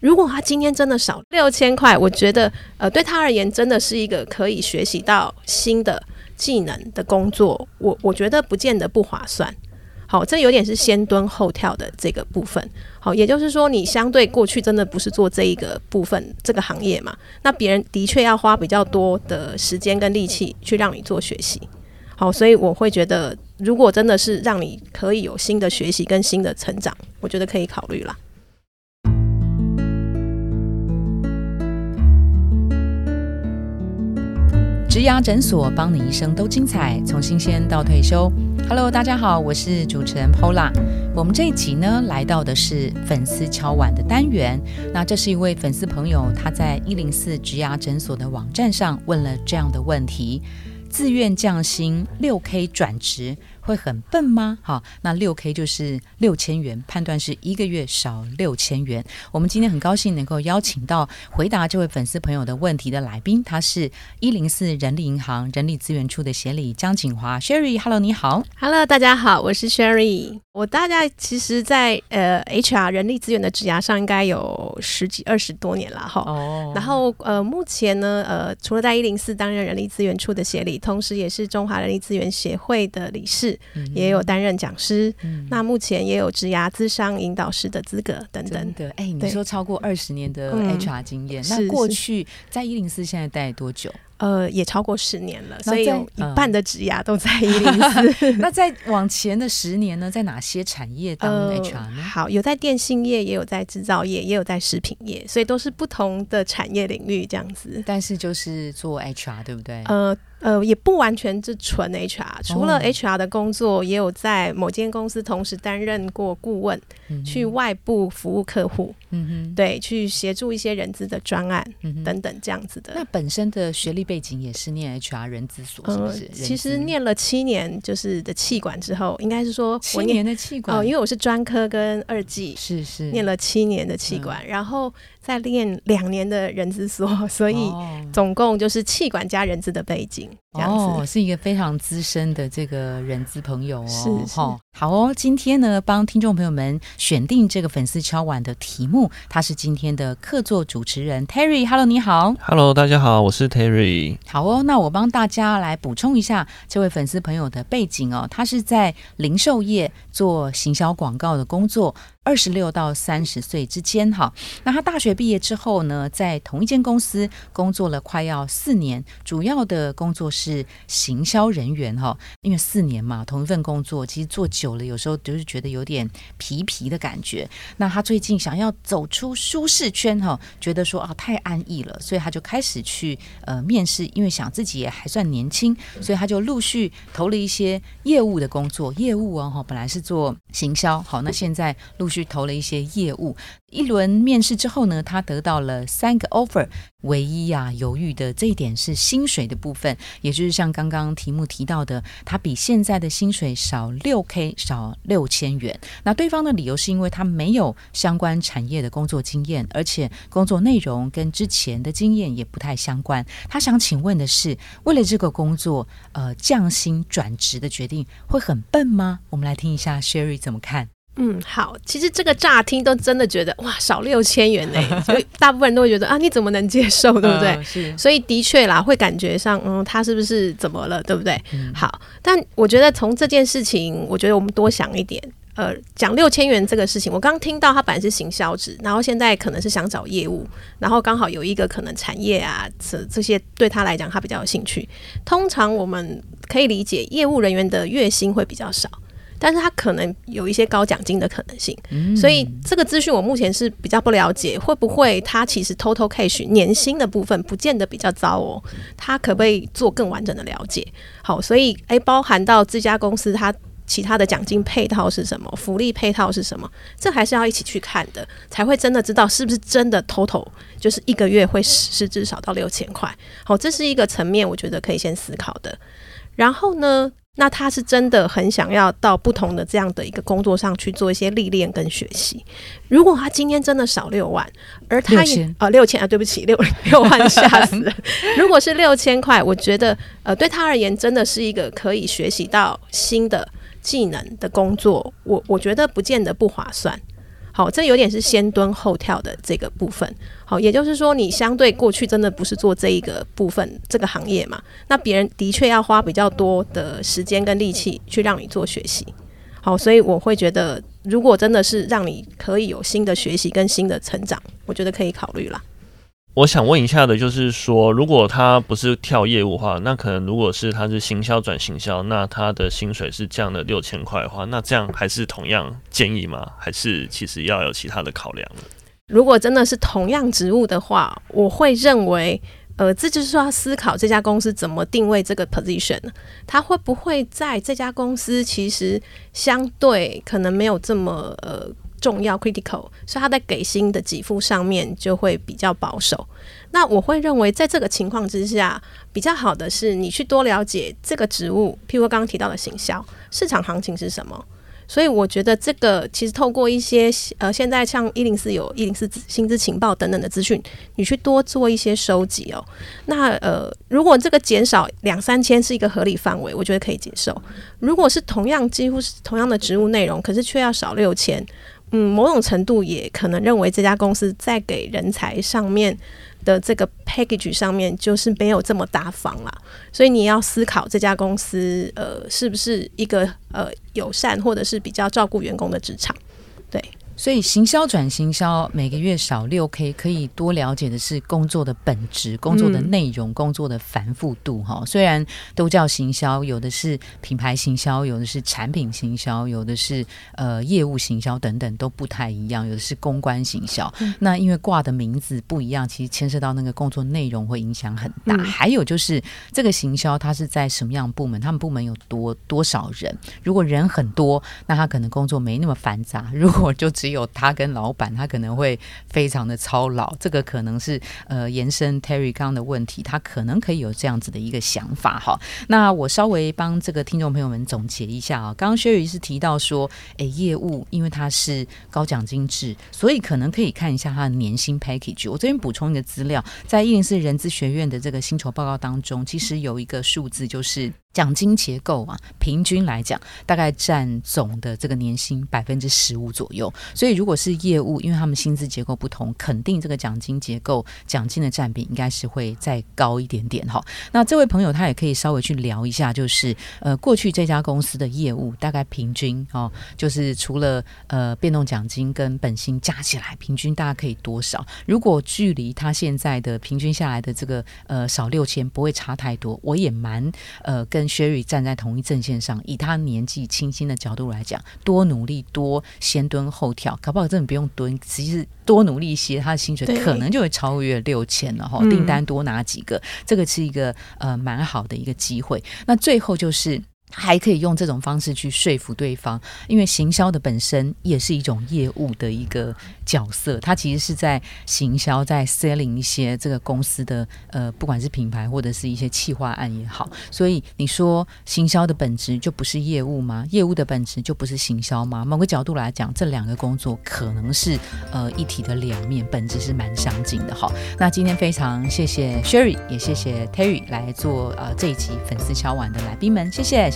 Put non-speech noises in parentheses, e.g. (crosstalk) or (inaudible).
如果他今天真的少六千块，我觉得呃对他而言真的是一个可以学习到新的技能的工作，我我觉得不见得不划算。好，这有点是先蹲后跳的这个部分。好，也就是说，你相对过去真的不是做这一个部分这个行业嘛？那别人的确要花比较多的时间跟力气去让你做学习。好，所以我会觉得，如果真的是让你可以有新的学习跟新的成长，我觉得可以考虑啦。植牙诊所，帮你一生都精彩，从新鲜到退休。Hello，大家好，我是主持人 Pola。我们这一集呢，来到的是粉丝敲碗的单元。那这是一位粉丝朋友，他在一零四植牙诊所的网站上问了这样的问题：自愿降薪六 K 转职。会很笨吗？好，那六 K 就是六千元，判断是一个月少六千元。我们今天很高兴能够邀请到回答这位粉丝朋友的问题的来宾，他是一零四人力银行人力资源处的协理江景华 Sherry，Hello，你好，Hello，大家好，我是 Sherry。我大概其实，在呃 HR 人力资源的职涯上，应该有十几二十多年了哈。哦。然后呃，目前呢，呃，除了在一零四担任人力资源处的协理，同时也是中华人力资源协会的理事。也有担任讲师，那目前也有职涯资商引导师的资格等等。的，哎，你说超过二十年的 HR 经验，那过去在一零四现在待多久？呃，也超过十年了，所以有一半的职涯都在 (laughs) 一零四。那在往前的十年呢，在哪些产业当 HR 呢？好，有在电信业，也有在制造业，也有在食品业，所以都是不同的产业领域这样子。但是就是做 HR，对不对？呃。呃，也不完全是纯 HR，除了 HR 的工作，也有在某间公司同时担任过顾问，去外部服务客户，嗯哼，对，去协助一些人资的专案等等这样子的。那本身的学历背景也是念 HR 人资所，是不是？其实念了七年就是的气管之后，应该是说七年的气管。哦，因为我是专科跟二技，是是。念了七年的气管，然后。再练两年的人资所，所以总共就是气管加人资的背景，这样子是一个非常资深的这个人资朋友哦。是是，好哦。今天呢，帮听众朋友们选定这个粉丝敲碗的题目，他是今天的客座主持人 Terry。Hello，你好。Hello，大家好，我是 Terry。好哦，那我帮大家来补充一下这位粉丝朋友的背景哦。他是在零售业做行销广告的工作。二十六到三十岁之间，哈，那他大学毕业之后呢，在同一间公司工作了快要四年，主要的工作是行销人员，哈，因为四年嘛，同一份工作，其实做久了，有时候就是觉得有点疲疲的感觉。那他最近想要走出舒适圈，哈，觉得说啊太安逸了，所以他就开始去呃面试，因为想自己也还算年轻，所以他就陆续投了一些业务的工作，业务哦，哈，本来是做行销，好，那现在陆续。去投了一些业务，一轮面试之后呢，他得到了三个 offer，唯一呀犹豫的这一点是薪水的部分，也就是像刚刚题目提到的，他比现在的薪水少六 k，少六千元。那对方的理由是因为他没有相关产业的工作经验，而且工作内容跟之前的经验也不太相关。他想请问的是，为了这个工作，呃，降薪转职的决定会很笨吗？我们来听一下 Sherry 怎么看。嗯，好，其实这个乍听都真的觉得哇，少六千元呢，(laughs) 所以大部分人都会觉得啊，你怎么能接受，对不对？是，所以的确啦，会感觉上，嗯，他是不是怎么了，对不对？好，但我觉得从这件事情，我觉得我们多想一点，呃，讲六千元这个事情，我刚听到他本来是行销职，然后现在可能是想找业务，然后刚好有一个可能产业啊，这这些对他来讲他比较有兴趣。通常我们可以理解，业务人员的月薪会比较少。但是他可能有一些高奖金的可能性，所以这个资讯我目前是比较不了解，会不会他其实 total cash 年薪的部分不见得比较糟哦？他可不可以做更完整的了解？好，所以诶，包含到这家公司它其他的奖金配套是什么，福利配套是什么，这还是要一起去看的，才会真的知道是不是真的 total 就是一个月会是至少到六千块。好，这是一个层面，我觉得可以先思考的。然后呢？那他是真的很想要到不同的这样的一个工作上去做一些历练跟学习。如果他今天真的少六万，而他也呃六千啊，对不起，六六万 (laughs) 吓死了。如果是六千块，我觉得呃对他而言真的是一个可以学习到新的技能的工作。我我觉得不见得不划算。好，这有点是先蹲后跳的这个部分。好，也就是说，你相对过去真的不是做这一个部分这个行业嘛？那别人的确要花比较多的时间跟力气去让你做学习。好，所以我会觉得，如果真的是让你可以有新的学习跟新的成长，我觉得可以考虑了。我想问一下的，就是说，如果他不是跳业务的话，那可能如果是他是行销转行销，那他的薪水是降了六千块的话，那这样还是同样建议吗？还是其实要有其他的考量？如果真的是同样职务的话，我会认为，呃，这就是说要思考这家公司怎么定位这个 position，他会不会在这家公司其实相对可能没有这么呃重要 critical，所以他在给薪的给付上面就会比较保守。那我会认为，在这个情况之下，比较好的是你去多了解这个职务，譬如刚刚提到的行销市场行情是什么。所以我觉得这个其实透过一些呃，现在像一零四有一零四薪资情报等等的资讯，你去多做一些收集哦。那呃，如果这个减少两三千是一个合理范围，我觉得可以接受。如果是同样几乎是同样的职务内容，可是却要少六千，嗯，某种程度也可能认为这家公司在给人才上面。的这个 package 上面就是没有这么大方啦，所以你要思考这家公司呃是不是一个呃友善或者是比较照顾员工的职场，对。所以行销转行销，每个月少六 K，可以多了解的是工作的本质、工作的内容、工作的繁复度哈。虽然都叫行销，有的是品牌行销，有的是产品行销，有的是呃业务行销等等，都不太一样。有的是公关行销，那因为挂的名字不一样，其实牵涉到那个工作内容会影响很大。还有就是这个行销它是在什么样部门？他们部门有多多少人？如果人很多，那他可能工作没那么繁杂。(laughs) 如果就只只有他跟老板，他可能会非常的操劳。这个可能是呃延伸 Terry 刚的问题，他可能可以有这样子的一个想法哈。那我稍微帮这个听众朋友们总结一下啊。刚刚薛宇是提到说，诶，业务因为它是高奖金制，所以可能可以看一下他的年薪 package。我这边补充一个资料，在一零四人资学院的这个薪酬报告当中，其实有一个数字就是。奖金结构啊，平均来讲，大概占总的这个年薪百分之十五左右。所以，如果是业务，因为他们薪资结构不同，肯定这个奖金结构奖金的占比应该是会再高一点点哈。那这位朋友他也可以稍微去聊一下，就是呃，过去这家公司的业务大概平均哦，就是除了呃变动奖金跟本薪加起来，平均大家可以多少？如果距离他现在的平均下来的这个呃少六千，不会差太多。我也蛮呃跟。Sherry 站在同一阵线上，以他年纪轻轻的角度来讲，多努力，多先蹲后跳，搞不好真的不用蹲，其实多努力一些，他的薪水可能就会超越六千了哈。订单多拿几个，这个是一个呃蛮好的一个机会。那最后就是。还可以用这种方式去说服对方，因为行销的本身也是一种业务的一个角色，它其实是在行销，在 selling 一些这个公司的呃，不管是品牌或者是一些企划案也好。所以你说行销的本质就不是业务吗？业务的本质就不是行销吗？某个角度来讲，这两个工作可能是呃一体的两面，本质是蛮相近的哈。那今天非常谢谢 Sherry，也谢谢 Terry 来做呃这一集粉丝敲碗的来宾们，谢谢。